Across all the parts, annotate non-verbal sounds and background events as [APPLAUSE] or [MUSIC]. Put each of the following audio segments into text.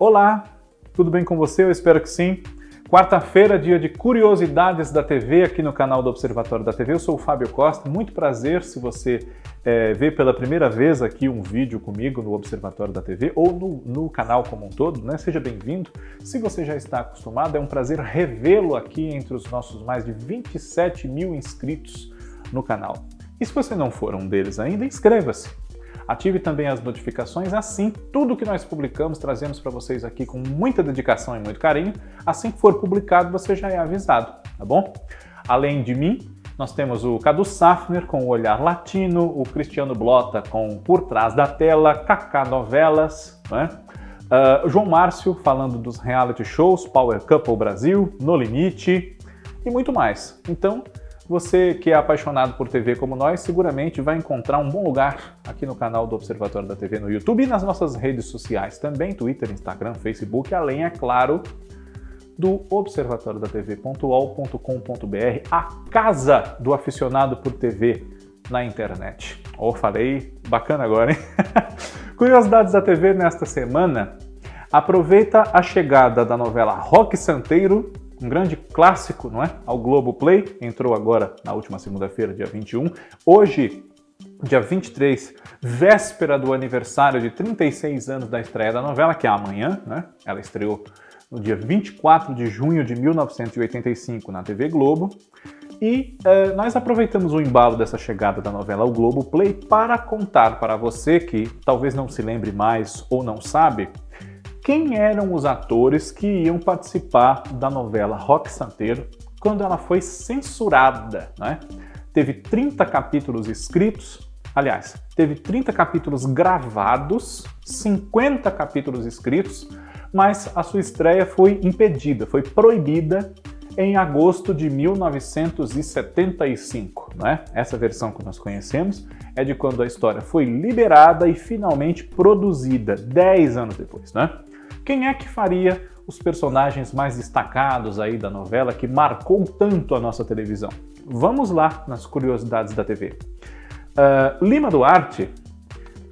Olá, tudo bem com você? Eu espero que sim. Quarta-feira, dia de curiosidades da TV aqui no canal do Observatório da TV. Eu sou o Fábio Costa. Muito prazer se você é, vê pela primeira vez aqui um vídeo comigo no Observatório da TV ou no, no canal como um todo, né? Seja bem-vindo. Se você já está acostumado, é um prazer revê-lo aqui entre os nossos mais de 27 mil inscritos no canal. E se você não for um deles ainda, inscreva-se. Ative também as notificações, assim tudo que nós publicamos trazemos para vocês aqui com muita dedicação e muito carinho. Assim que for publicado, você já é avisado, tá bom? Além de mim, nós temos o Cadu Safner com o Olhar Latino, o Cristiano Blota com Por Trás da Tela, Kaká Novelas, né? Uh, João Márcio falando dos reality shows, Power Couple Brasil, No Limite e muito mais. Então, você que é apaixonado por TV como nós, seguramente vai encontrar um bom lugar aqui no canal do Observatório da TV no YouTube e nas nossas redes sociais também, Twitter, Instagram, Facebook, além, é claro, do observatório a casa do aficionado por TV na internet. Oh, falei bacana agora, hein? [LAUGHS] Curiosidades da TV nesta semana. Aproveita a chegada da novela Rock Santeiro um grande clássico, não é? Ao Globo Play, entrou agora na última segunda-feira, dia 21. Hoje, dia 23, véspera do aniversário de 36 anos da estreia da novela, que é amanhã, né? Ela estreou no dia 24 de junho de 1985 na TV Globo. E eh, nós aproveitamos o embalo dessa chegada da novela ao Globo Play para contar para você que talvez não se lembre mais ou não sabe quem eram os atores que iam participar da novela Rock Santeiro quando ela foi censurada, né? Teve 30 capítulos escritos, aliás, teve 30 capítulos gravados, 50 capítulos escritos, mas a sua estreia foi impedida, foi proibida em agosto de 1975. Né? Essa versão que nós conhecemos é de quando a história foi liberada e finalmente produzida, 10 anos depois. Né? Quem é que faria os personagens mais destacados aí da novela que marcou tanto a nossa televisão? Vamos lá nas curiosidades da TV. Uh, ah, Lima Duarte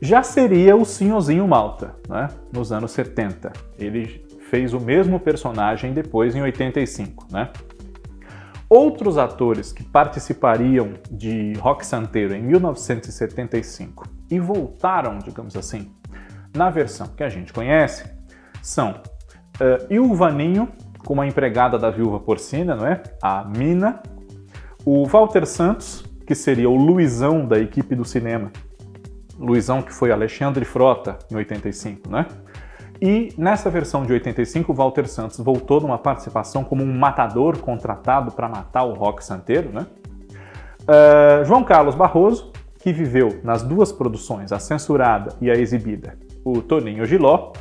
já seria o Senhorzinho Malta, né? nos anos 70. Ele fez o mesmo personagem depois em 85. Né? Outros atores que participariam de Rock Santeiro em 1975 e voltaram, digamos assim, na versão que a gente conhece, são uh, Ilvaninho, com uma empregada da viúva porcina, não é? A Mina. O Walter Santos, que seria o Luizão da equipe do cinema. Luizão que foi Alexandre Frota em 85, né? E nessa versão de 85, o Walter Santos voltou numa participação como um matador contratado para matar o rock santeiro, né? Uh, João Carlos Barroso, que viveu nas duas produções, a censurada e a exibida, o Toninho Giló,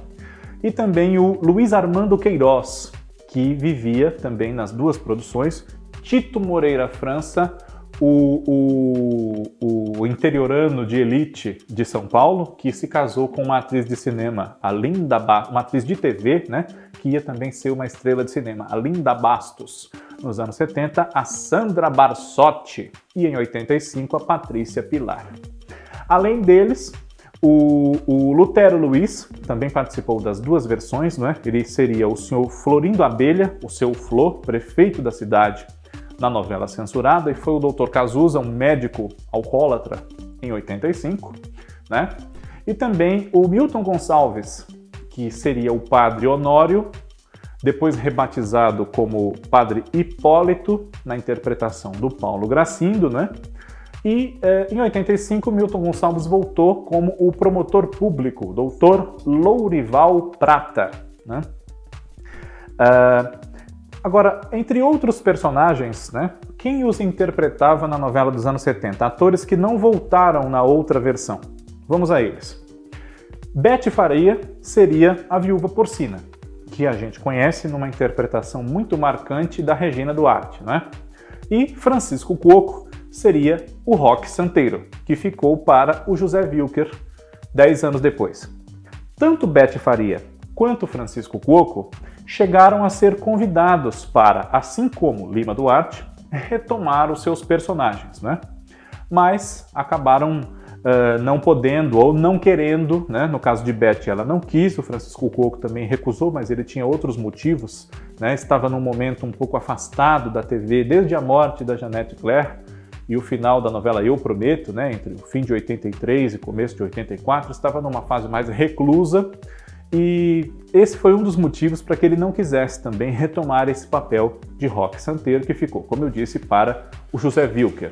e também o Luiz Armando Queiroz, que vivia também nas duas produções, Tito Moreira França, o, o, o, interiorano de elite de São Paulo, que se casou com uma atriz de cinema, a Linda ba uma atriz de TV, né, que ia também ser uma estrela de cinema, a Linda Bastos. Nos anos 70, a Sandra Barsotti e em 85 a Patrícia Pilar. Além deles, o, o, Lutero Luiz também participou das duas versões, não é? Ele seria o senhor Florindo Abelha, o seu Flor, prefeito da cidade, na novela censurada, e foi o Dr. Cazuza, um médico alcoólatra, em 85, né? E também o Milton Gonçalves, que seria o padre Honório, depois rebatizado como padre Hipólito, na interpretação do Paulo Gracindo, né? E eh, em 85, Milton Gonçalves voltou como o promotor público, doutor Lourival Prata. Né? Uh, agora, entre outros personagens, né, quem os interpretava na novela dos anos 70? Atores que não voltaram na outra versão. Vamos a eles. Beth Faria seria a viúva porcina, que a gente conhece numa interpretação muito marcante da Regina Duarte. Né? E Francisco Cuoco seria o Rock Santeiro, que ficou para o José Wilker dez anos depois. Tanto Bete Faria quanto Francisco Cuoco chegaram a ser convidados para, assim como Lima Duarte, [LAUGHS] retomar os seus personagens, né? mas acabaram uh, não podendo ou não querendo, né? no caso de Betty ela não quis, o Francisco Coco também recusou, mas ele tinha outros motivos, né? estava num momento um pouco afastado da TV desde a morte da Janete Claire e o final da novela Eu Prometo, né? entre o fim de 83 e começo de 84, estava numa fase mais reclusa e esse foi um dos motivos para que ele não quisesse também [LAUGHS] retomar esse papel de rock santeiro que ficou, como eu disse, para o José Wilker.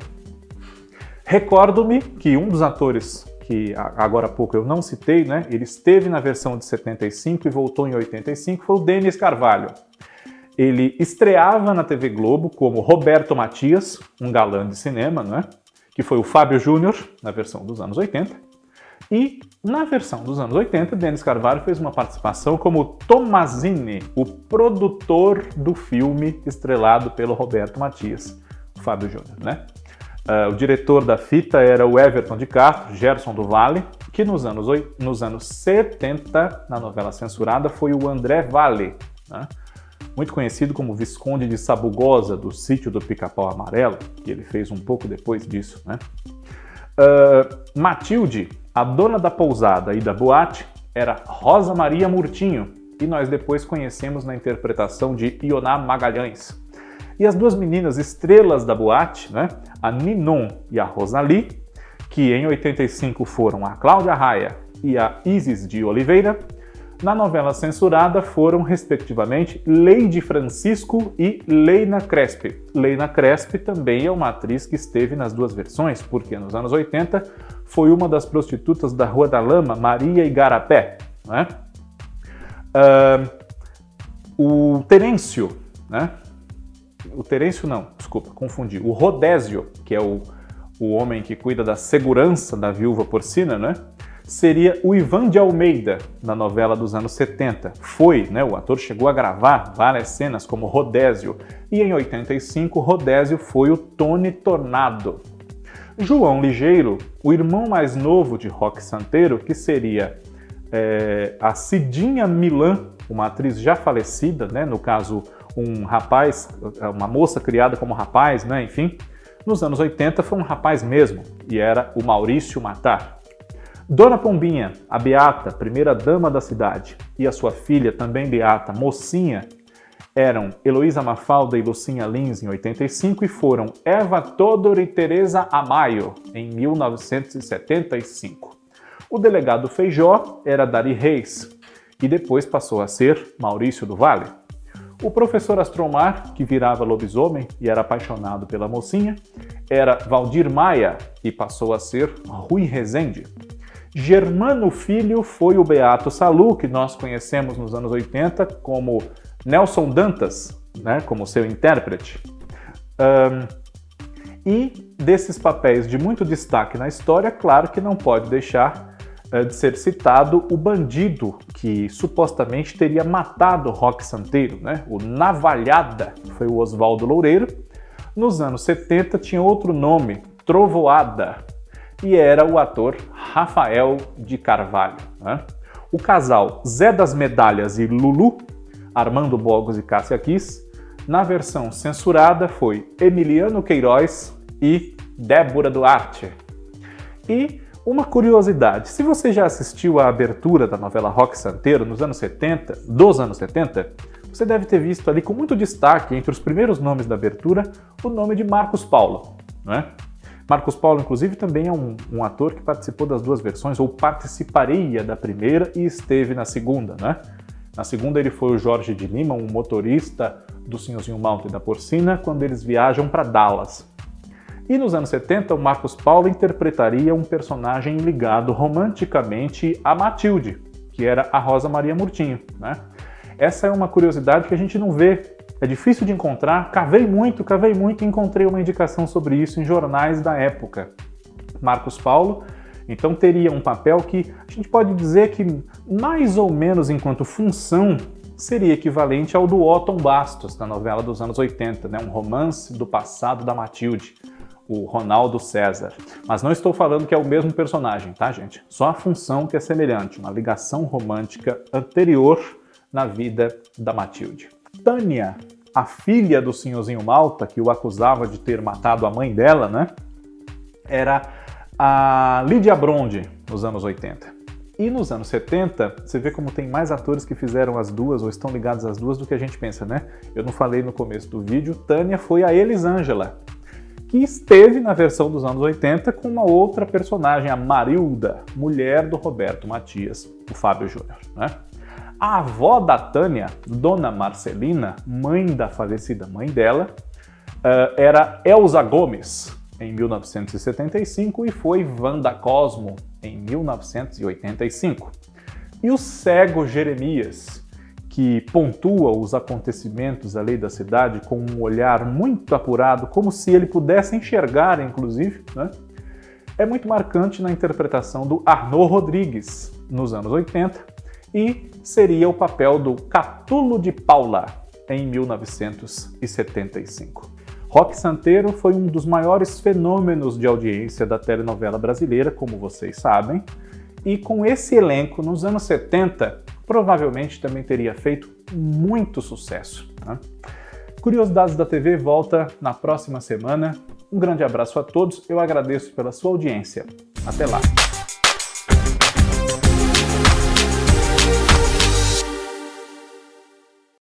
Recordo-me que um dos atores que agora há pouco eu não citei, né? Ele esteve na versão de 75 e voltou em 85, foi o Denis Carvalho. Ele estreava na TV Globo como Roberto Matias, um galã de cinema, né? Que foi o Fábio Júnior na versão dos anos 80. E na versão dos anos 80, Denis Carvalho fez uma participação como Tomazini, o produtor do filme estrelado pelo Roberto Matias, o Fábio Júnior, né? Uh, o diretor da fita era o Everton de Castro, Gerson do Vale, que nos anos, nos anos 70, na novela censurada, foi o André Vale, né? Muito conhecido como Visconde de Sabugosa, do Sítio do Pica-Pau Amarelo, que ele fez um pouco depois disso. Né? Uh, Matilde a dona da pousada e da boate era Rosa Maria Murtinho, e nós depois conhecemos na interpretação de Ioná Magalhães. E as duas meninas estrelas da boate, né, a Ninon e a Rosali, que em 85 foram a Cláudia Raia e a Isis de Oliveira, na novela censurada foram, respectivamente, Leide Francisco e Leina Crespi. Leina Crespi também é uma atriz que esteve nas duas versões, porque nos anos 80 foi uma das prostitutas da Rua da Lama, Maria Igarapé. Né? Uh, o Terêncio, né? o Terêncio não, desculpa, confundi, o Rodésio, que é o, o homem que cuida da segurança da viúva porcina, né? Seria o Ivan de Almeida na novela dos anos 70. Foi, né, o ator chegou a gravar várias cenas como Rodésio, e em 85 Rodésio foi o Tony Tornado. João Ligeiro, o irmão mais novo de Roque Santeiro, que seria é, a Cidinha Milan, uma atriz já falecida, né, no caso um rapaz, uma moça criada como rapaz, né, enfim, nos anos 80 foi um rapaz mesmo, e era o Maurício Matar. Dona Pombinha, a Beata, primeira dama da cidade, e a sua filha, também Beata, mocinha, eram Heloísa Mafalda e Lucinha Lins em 85 e foram Eva Todor e Teresa Amayo em 1975. O delegado Feijó era Dari Reis e depois passou a ser Maurício do Vale. O professor Astromar, que virava lobisomem e era apaixonado pela mocinha, era Valdir Maia e passou a ser Rui Rezende. Germano Filho foi o Beato Salu, que nós conhecemos nos anos 80 como Nelson Dantas, né, como seu intérprete. Um, e desses papéis de muito destaque na história, claro que não pode deixar uh, de ser citado o bandido que supostamente teria matado Roque Santeiro, né? o Navalhada, foi o Oswaldo Loureiro. Nos anos 70 tinha outro nome, Trovoada, e era o ator Rafael de Carvalho. Né? O casal Zé das Medalhas e Lulu, Armando Bogos e Cássia Kiss, na versão censurada foi Emiliano Queiroz e Débora Duarte. E uma curiosidade, se você já assistiu à abertura da novela Rock Santeiro nos anos 70, dos anos 70, você deve ter visto ali com muito destaque entre os primeiros nomes da abertura o nome de Marcos Paulo, não é? Marcos Paulo, inclusive, também é um, um, ator que participou das duas versões, ou participaria da primeira e esteve na segunda, né? Na segunda ele foi o Jorge de Lima, um motorista do Senhorzinho Malta e da Porcina, quando eles viajam para Dallas. E nos anos 70, o Marcos Paulo interpretaria um personagem ligado romanticamente a Matilde, que era a Rosa Maria Murtinho, né? Essa é uma curiosidade que a gente não vê é difícil de encontrar, cavei muito, cavei muito e encontrei uma indicação sobre isso em jornais da época. Marcos Paulo, então teria um papel que a gente pode dizer que mais ou menos enquanto função seria equivalente ao do Otton Bastos na novela dos anos 80, né? um romance do passado da Matilde, o Ronaldo César. Mas não estou falando que é o mesmo personagem, tá, gente? Só a função que é semelhante, uma ligação romântica anterior na vida da Matilde. Tânia, a filha do senhorzinho Malta, que o acusava de ter matado a mãe dela, né? Era a Lídia Bronde, nos anos 80. E nos anos 70, você vê como tem mais atores que fizeram as duas ou estão ligados às duas do que a gente pensa, né? Eu não falei no começo do vídeo, Tânia foi a Elisângela, que esteve na versão dos anos 80 com uma outra personagem, a Marilda, mulher do Roberto Matias, o Fábio Júnior, né? A avó da Tânia, Dona Marcelina, mãe da falecida mãe dela, eh, era Elza Gomes, em 1975 e foi Wanda Cosmo em 1985. E o cego Jeremias, que pontua os acontecimentos ali da cidade com um olhar muito apurado, como se ele pudesse enxergar, inclusive, né? é muito marcante na interpretação do Arnaud Rodrigues nos anos 80 e seria o papel do Catulo de Paula em 1975. Rock Santeiro foi um dos maiores fenômenos de audiência da telenovela brasileira, como vocês sabem, e com esse elenco nos anos 70, provavelmente também teria feito muito sucesso. Né? Curiosidades da TV volta na próxima semana. Um grande abraço a todos, eu agradeço pela sua audiência. Até lá!